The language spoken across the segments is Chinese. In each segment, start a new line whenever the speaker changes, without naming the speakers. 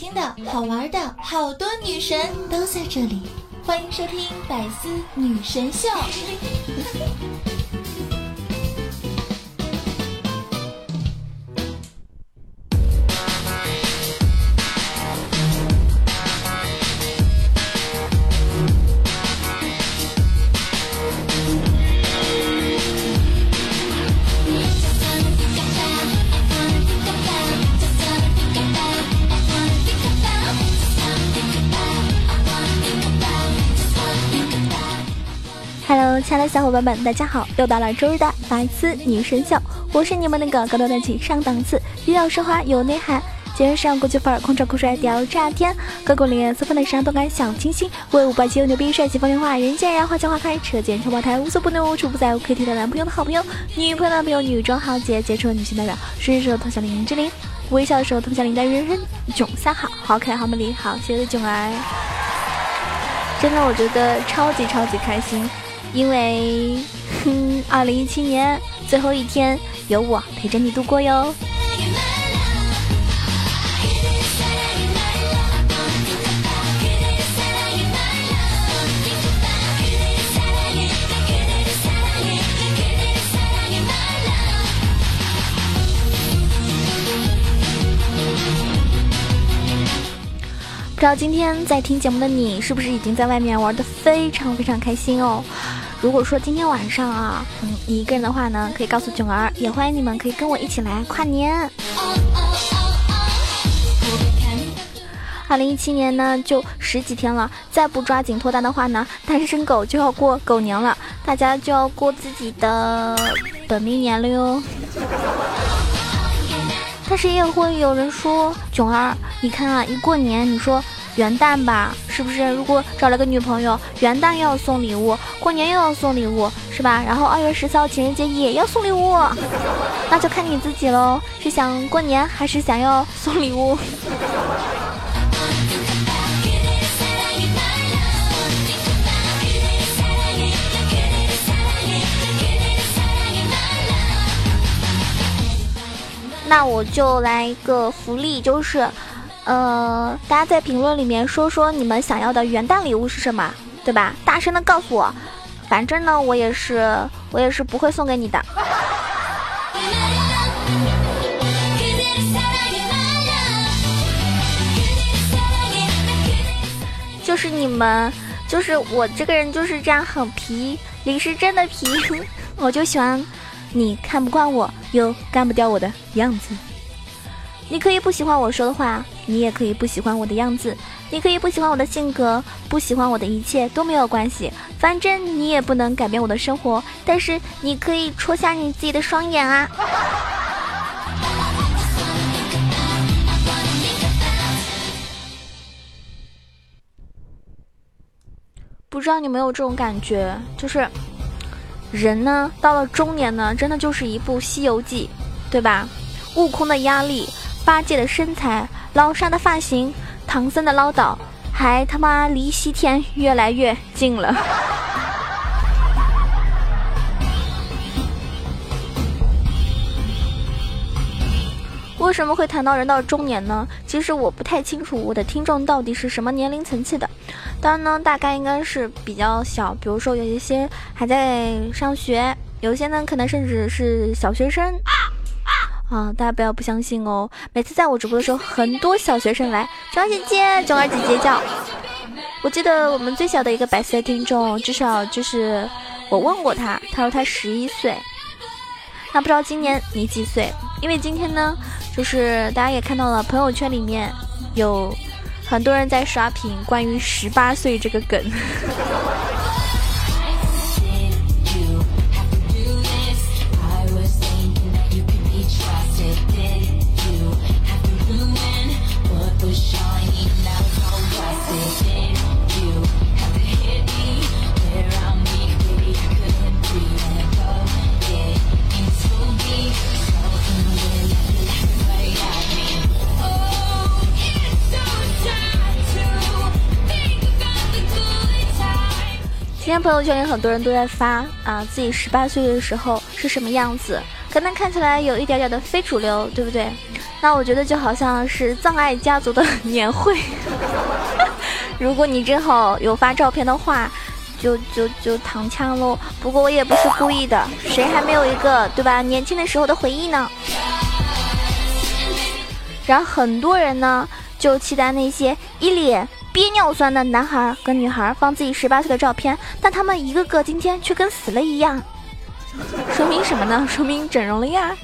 听的、好玩的，好多女神都在这里，欢迎收听《百思女神秀》。
小伙伴们，大家好！又到了周日的白丝女神秀，我是你们那个高端大气上档次、低调奢华有内涵、节约时尚国际范儿、空巢酷帅屌炸天、高冷艳色分的时尚动感小清新、威武霸气又牛逼、帅气风流话、人见人爱、花见花开、车见车爆胎、无所不能、无处不在、可以替代男朋友的好朋友、女朋友男朋友、女装豪杰、杰出的女性代表、睡着时候头像林志玲、微笑的时候头像林黛玉、人人囧三好、好可爱、好美丽、好邪的囧儿。真的，我觉得超级超级开心。因为，哼，二零一七年最后一天有我陪着你度过哟。不知道今天在听节目的你，是不是已经在外面玩的非常非常开心哦？如果说今天晚上啊，嗯，你一个人的话呢，可以告诉囧儿，也欢迎你们可以跟我一起来跨年。二零一七年呢，就十几天了，再不抓紧脱单的话呢，单身狗就要过狗年了，大家就要过自己的本命年了哟。但是也会有人说，囧儿，你看啊，一过年，你说元旦吧，是不是？如果找了个女朋友，元旦又要送礼物，过年又要送礼物，是吧？然后二月十四号情人节也要送礼物，那就看你自己喽，是想过年还是想要送礼物？那我就来一个福利，就是，呃，大家在评论里面说说你们想要的元旦礼物是什么，对吧？大声的告诉我，反正呢，我也是，我也是不会送给你的。就是你们，就是我这个人就是这样很皮，李是真的皮，我就喜欢。你看不惯我，又干不掉我的样子。你可以不喜欢我说的话，你也可以不喜欢我的样子，你可以不喜欢我的性格，不喜欢我的一切都没有关系。反正你也不能改变我的生活，但是你可以戳瞎你自己的双眼啊！不知道你有没有这种感觉，就是。人呢，到了中年呢，真的就是一部《西游记》，对吧？悟空的压力，八戒的身材，老沙的发型，唐僧的唠叨，还他妈离西天越来越近了。为什么会谈到人到中年呢？其实我不太清楚我的听众到底是什么年龄层次的。当然呢，大概应该是比较小，比如说有一些还在上学，有些呢可能甚至是小学生。啊，啊大家不要不相信哦！每次在我直播的时候，很多小学生来，张姐姐、钟儿姐姐叫。我记得我们最小的一个白色听众，至少就是我问过他，他说他十一岁。那不知道今年你几岁？因为今天呢，就是大家也看到了，朋友圈里面有。很多人在刷屏关于十八岁这个梗。朋友圈里很多人都在发啊，自己十八岁的时候是什么样子。可能看起来有一点点的非主流，对不对？那我觉得就好像是葬爱家族的年会。如果你正好有发照片的话，就就就躺枪喽。不过我也不是故意的，谁还没有一个对吧？年轻的时候的回忆呢？然后很多人呢就期待那些一脸憋尿酸的男孩跟女孩放自己十八岁的照片，但他们一个个今天却跟死了一样，说明什么呢？说明整容了呀。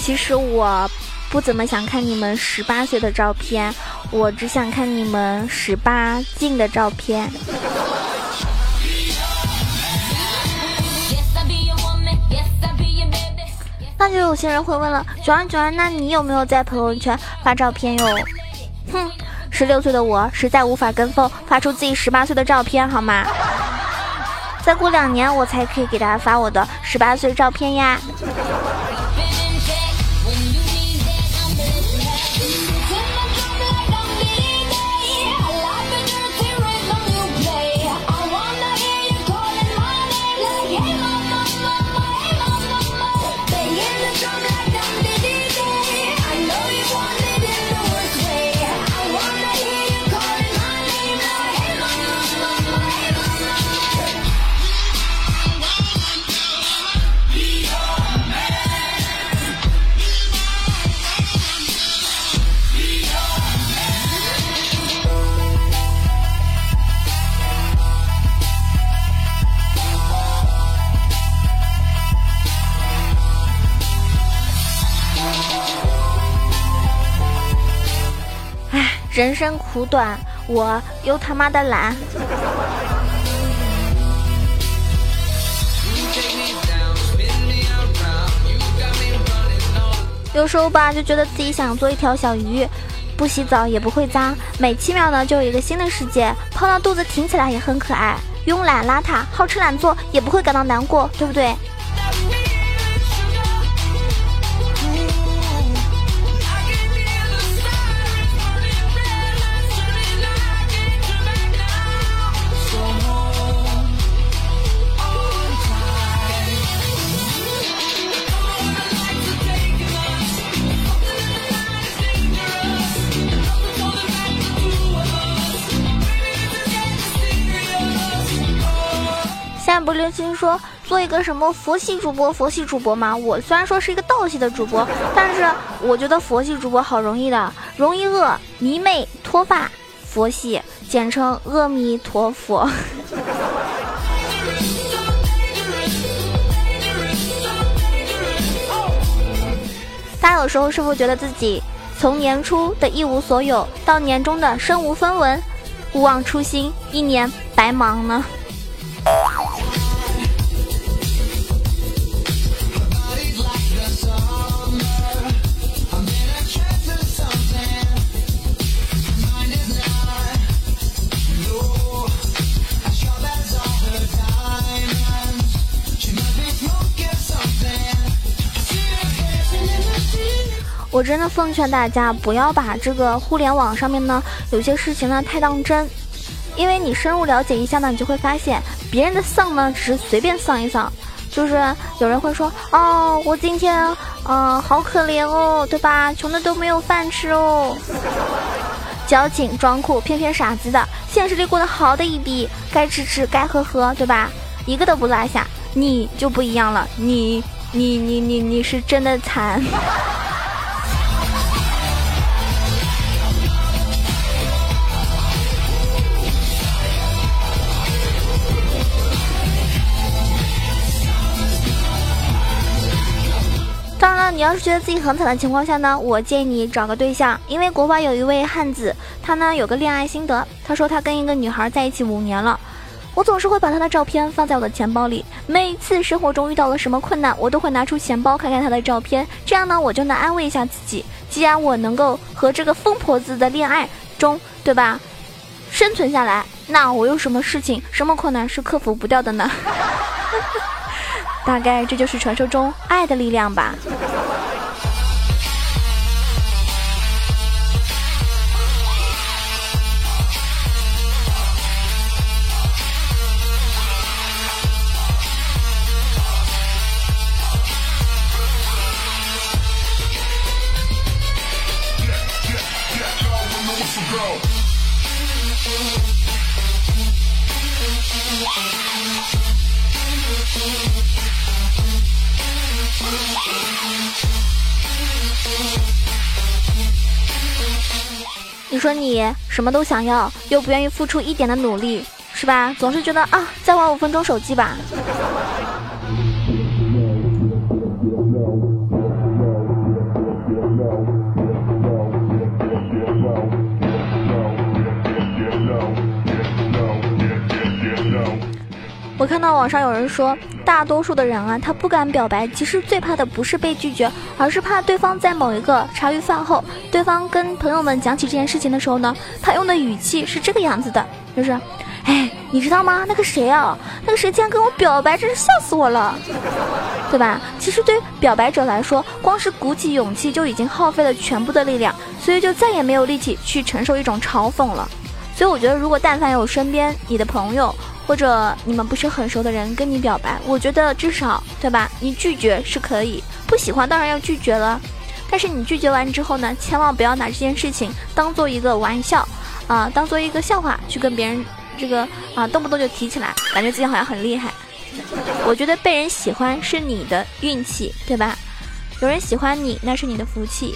其实我不怎么想看你们十八岁的照片，我只想看你们十八禁的照片。那就有些人会问了，九儿九儿，那你有没有在朋友圈发照片哟？哼，十六岁的我实在无法跟风发出自己十八岁的照片，好吗？再过两年我才可以给大家发我的十八岁照片呀。人生苦短，我又他妈的懒。有时候吧，就觉得自己想做一条小鱼，不洗澡也不会脏，每七秒呢就有一个新的世界，胖到肚子挺起来也很可爱，慵懒邋遢，好吃懒做也不会感到难过，对不对？刘星说做一个什么佛系主播，佛系主播吗？我虽然说是一个道系的主播，但是我觉得佛系主播好容易的，容易饿、迷妹、脱发，佛系，简称阿弥陀佛。大家有时候是否觉得自己从年初的一无所有，到年终的身无分文，勿忘初心，一年白忙呢？我真的奉劝大家不要把这个互联网上面呢有些事情呢太当真，因为你深入了解一下呢，你就会发现别人的丧呢只是随便丧一丧，就是有人会说哦，我今天嗯好可怜哦，对吧？穷的都没有饭吃哦，矫情装酷骗骗傻子的，现实里过得好的一逼，该吃吃该喝喝，对吧？一个都不落下，你就不一样了，你你你你你是真的惨。你要是觉得自己很惨的情况下呢，我建议你找个对象，因为国外有一位汉子，他呢有个恋爱心得，他说他跟一个女孩在一起五年了，我总是会把他的照片放在我的钱包里，每次生活中遇到了什么困难，我都会拿出钱包看看他的照片，这样呢我就能安慰一下自己，既然我能够和这个疯婆子的恋爱中，对吧，生存下来，那我有什么事情、什么困难是克服不掉的呢？大概这就是传说中爱的力量吧。你说你什么都想要，又不愿意付出一点的努力，是吧？总是觉得啊，再玩五分钟手机吧。我看到网上有人说，大多数的人啊，他不敢表白，其实最怕的不是被拒绝，而是怕对方在某一个茶余饭后，对方跟朋友们讲起这件事情的时候呢，他用的语气是这个样子的，就是，哎，你知道吗？那个谁啊，那个谁竟然跟我表白，真是笑死我了，对吧？其实对表白者来说，光是鼓起勇气就已经耗费了全部的力量，所以就再也没有力气去承受一种嘲讽了。所以我觉得，如果但凡有身边你的朋友。或者你们不是很熟的人跟你表白，我觉得至少对吧？你拒绝是可以，不喜欢当然要拒绝了。但是你拒绝完之后呢，千万不要拿这件事情当做一个玩笑啊，当做一个笑话去跟别人这个啊动不动就提起来，感觉自己好像很厉害。我觉得被人喜欢是你的运气，对吧？有人喜欢你那是你的福气。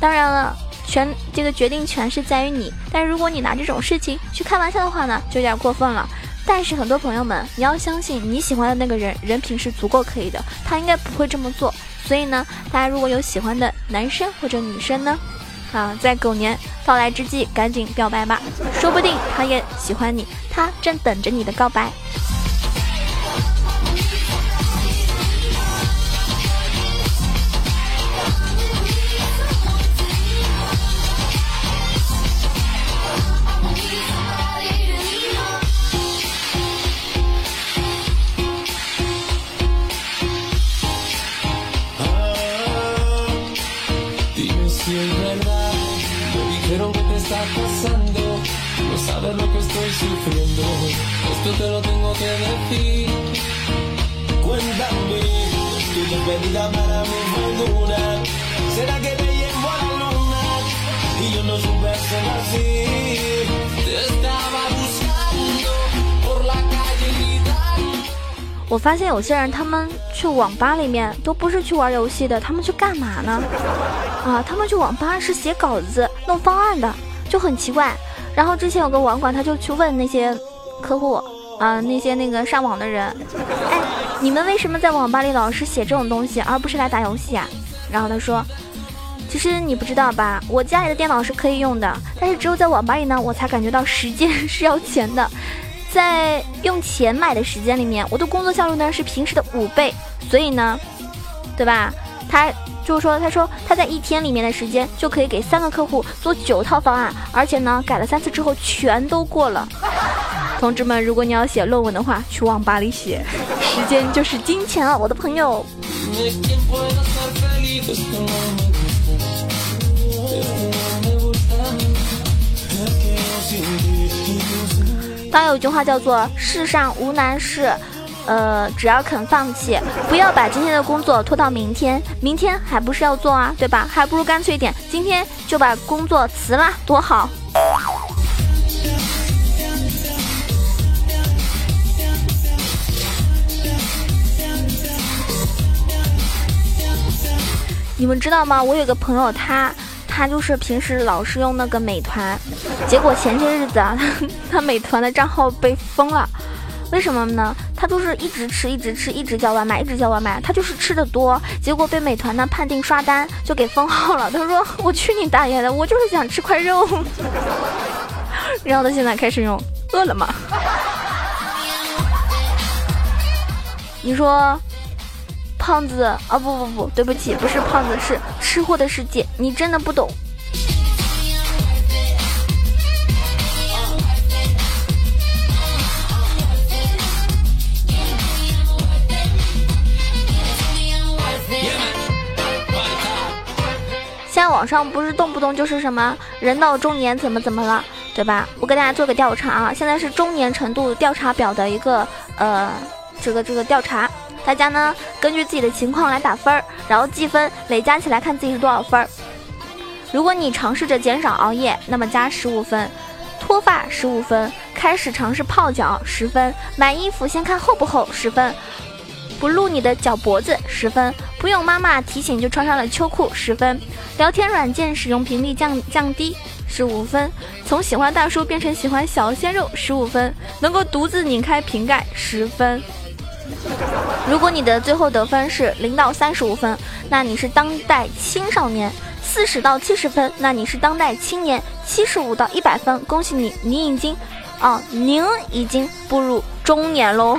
当然了，全这个决定权是在于你。但如果你拿这种事情去开玩笑的话呢，就有点过分了。但是很多朋友们，你要相信你喜欢的那个人人品是足够可以的，他应该不会这么做。所以呢，大家如果有喜欢的男生或者女生呢，啊，在狗年到来之际，赶紧表白吧，说不定他也喜欢你，他正等着你的告白。我发现有些人他们去网吧里面都不是去玩游戏的，他们去干嘛呢？啊，他们去网吧是写稿子、弄方案的，就很奇怪。然后之前有个网管，他就去问那些客户啊，那些那个上网的人，哎，你们为什么在网吧里老是写这种东西，而不是来打游戏啊？然后他说，其实你不知道吧，我家里的电脑是可以用的，但是只有在网吧里呢，我才感觉到时间是要钱的。在用钱买的时间里面，我的工作效率呢是平时的五倍，所以呢，对吧？他就是说，他说他在一天里面的时间就可以给三个客户做九套方案，而且呢改了三次之后全都过了。同志们，如果你要写论文的话，去网吧里写，时间就是金钱啊，我的朋友。当有一句话叫做“世上无难事”，呃，只要肯放弃，不要把今天的工作拖到明天，明天还不是要做啊，对吧？还不如干脆一点，今天就把工作辞了，多好！你们知道吗？我有个朋友，他。他就是平时老是用那个美团，结果前些日子啊，他 他美团的账号被封了，为什么呢？他就是一直吃，一直吃，一直叫外卖，一直叫外卖，他就是吃的多，结果被美团呢判定刷单，就给封号了。他说：“我去你大爷的，我就是想吃块肉。”然后他现在开始用饿了么。你说？胖子啊，不不不，对不起，不是胖子，是吃货的世界，你真的不懂。现在网上不是动不动就是什么人到中年怎么怎么了，对吧？我给大家做个调查啊，现在是中年程度调查表的一个呃，这个这个调查。大家呢，根据自己的情况来打分儿，然后计分，累加起来看自己是多少分儿。如果你尝试着减少熬夜，那么加十五分；脱发十五分；开始尝试泡脚十分，买衣服先看厚不厚十分，不露你的脚脖子十分，不用妈妈提醒就穿上了秋裤十分，聊天软件使用频率降降低十五分，从喜欢大叔变成喜欢小鲜肉十五分，能够独自拧开瓶盖十分。如果你的最后得分是零到三十五分，那你是当代青少年；四十到七十分，那你是当代青年；七十五到一百分，恭喜你，你已经，啊，您已经步入中年喽。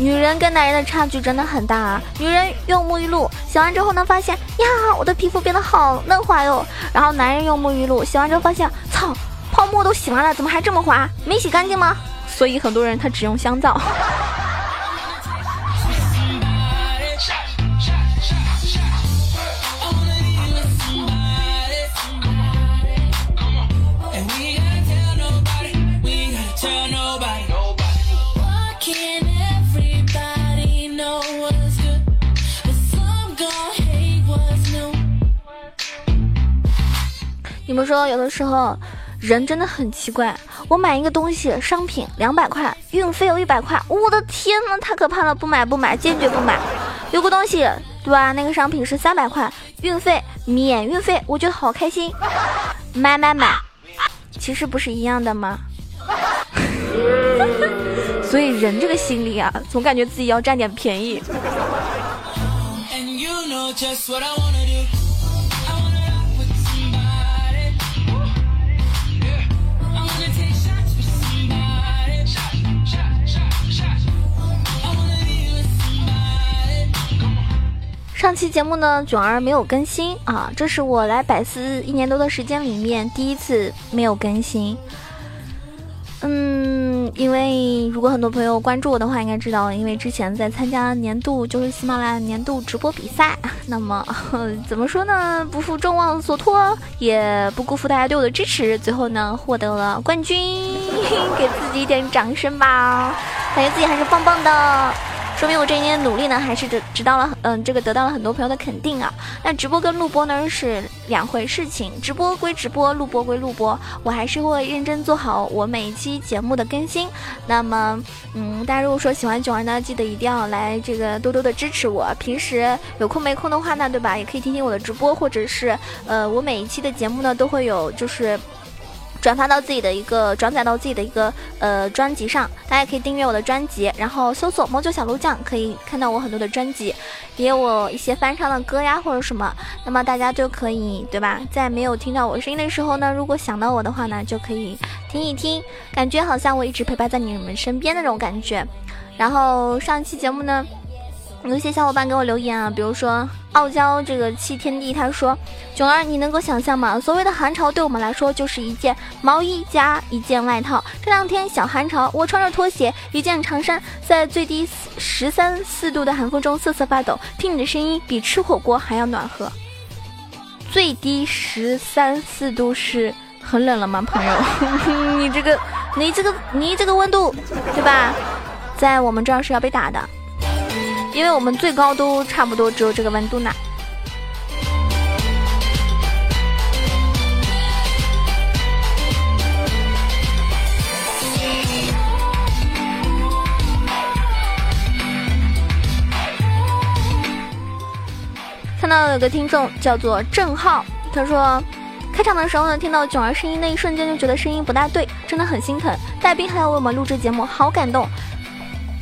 女人跟男人的差距真的很大啊！女人用沐浴露洗完之后呢，发现呀，我的皮肤变得好嫩滑哟。然后男人用沐浴露洗完之后发现，操，泡沫都洗完了，怎么还这么滑？没洗干净吗？所以很多人他只用香皂。们说，有的时候人真的很奇怪。我买一个东西，商品两百块，运费有一百块，我的天呐，太可怕了！不买不买，坚决不买。有个东西，对吧？那个商品是三百块，运费免运费，我觉得好开心，买买买。其实不是一样的吗？所以人这个心理啊，总感觉自己要占点便宜。上期节目呢，囧儿没有更新啊，这是我来百思一年多的时间里面第一次没有更新。嗯，因为如果很多朋友关注我的话，应该知道，因为之前在参加年度就是喜马拉雅年度直播比赛，那么 怎么说呢？不负众望所托，也不辜负大家对我的支持，最后呢获得了冠军，给自己一点掌声吧，感觉自己还是棒棒的。说明我这一年努力呢，还是得得到了，嗯，这个得到了很多朋友的肯定啊。那直播跟录播呢是两回事情，直播归直播，录播归录播，我还是会认真做好我每一期节目的更新。那么，嗯，大家如果说喜欢囧儿呢，记得一定要来这个多多的支持我。平时有空没空的话呢，对吧？也可以听听我的直播，或者是，呃，我每一期的节目呢都会有，就是。转发到自己的一个转载到自己的一个呃专辑上，大家可以订阅我的专辑，然后搜索“猫九小鹿酱”，可以看到我很多的专辑，也有我一些翻唱的歌呀或者什么。那么大家就可以对吧？在没有听到我声音的时候呢，如果想到我的话呢，就可以听一听，感觉好像我一直陪伴在你们身边那种感觉。然后上一期节目呢。有一些小伙伴给我留言啊，比如说傲娇这个七天地，他说：“囧儿，你能够想象吗？所谓的寒潮对我们来说就是一件毛衣加一件外套。这两天小寒潮，我穿着拖鞋，一件长衫，在最低十三四度的寒风中瑟瑟发抖，听你的声音比吃火锅还要暖和。最低十三四度是很冷了吗，朋友？你这个，你这个，你这个温度，对吧？在我们这儿是要被打的。”因为我们最高都差不多只有这个温度呢。看到有个听众叫做郑浩，他说，开场的时候呢，听到囧儿声音那一瞬间就觉得声音不大对，真的很心疼。戴斌还要为我们录制节目，好感动。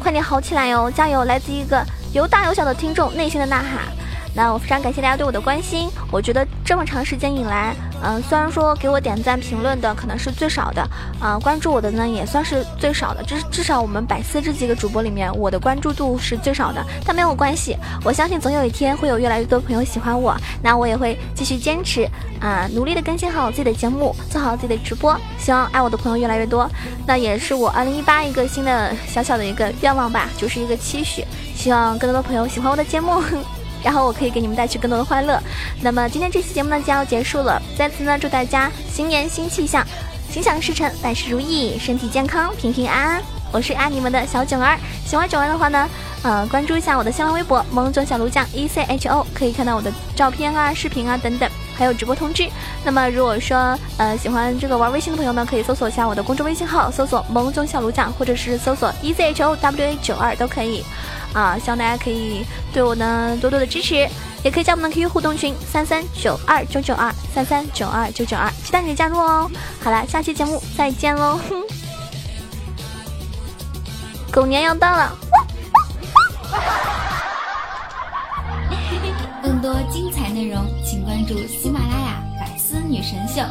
快点好起来哟，加油！来自一个有大有小的听众内心的呐喊。那我非常感谢大家对我的关心。我觉得这么长时间以来，嗯，虽然说给我点赞评论的可能是最少的，啊，关注我的呢也算是最少的。至至少我们百思这几个主播里面，我的关注度是最少的。但没有关系，我相信总有一天会有越来越多朋友喜欢我。那我也会继续坚持，啊，努力的更新好自己的节目，做好自己的直播。希望爱我的朋友越来越多。那也是我二零一八一个新的小小的一个愿望吧，就是一个期许。希望更多的朋友喜欢我的节目。然后我可以给你们带去更多的欢乐。那么今天这期节目呢就要结束了，在此呢祝大家新年新气象，心想事成，万事如意，身体健康，平平安安。我是爱你们的小囧儿，喜欢囧儿的话呢，呃，关注一下我的新浪微博萌囧小炉酱 E C H O，可以看到我的照片啊、视频啊等等，还有直播通知。那么如果说呃喜欢这个玩微信的朋友呢，可以搜索一下我的公众微信号，搜索萌囧小炉酱，或者是搜索 E C H O W A 九二都可以。啊，希望大家可以对我呢多多的支持，也可以加我们的 QQ 互动群三三九二九九二三三九二九九二，期待你的加入哦。好了，下期节目再见喽。哼狗年要到了，
更多精彩内容，请关注喜马拉雅《百思女神秀》。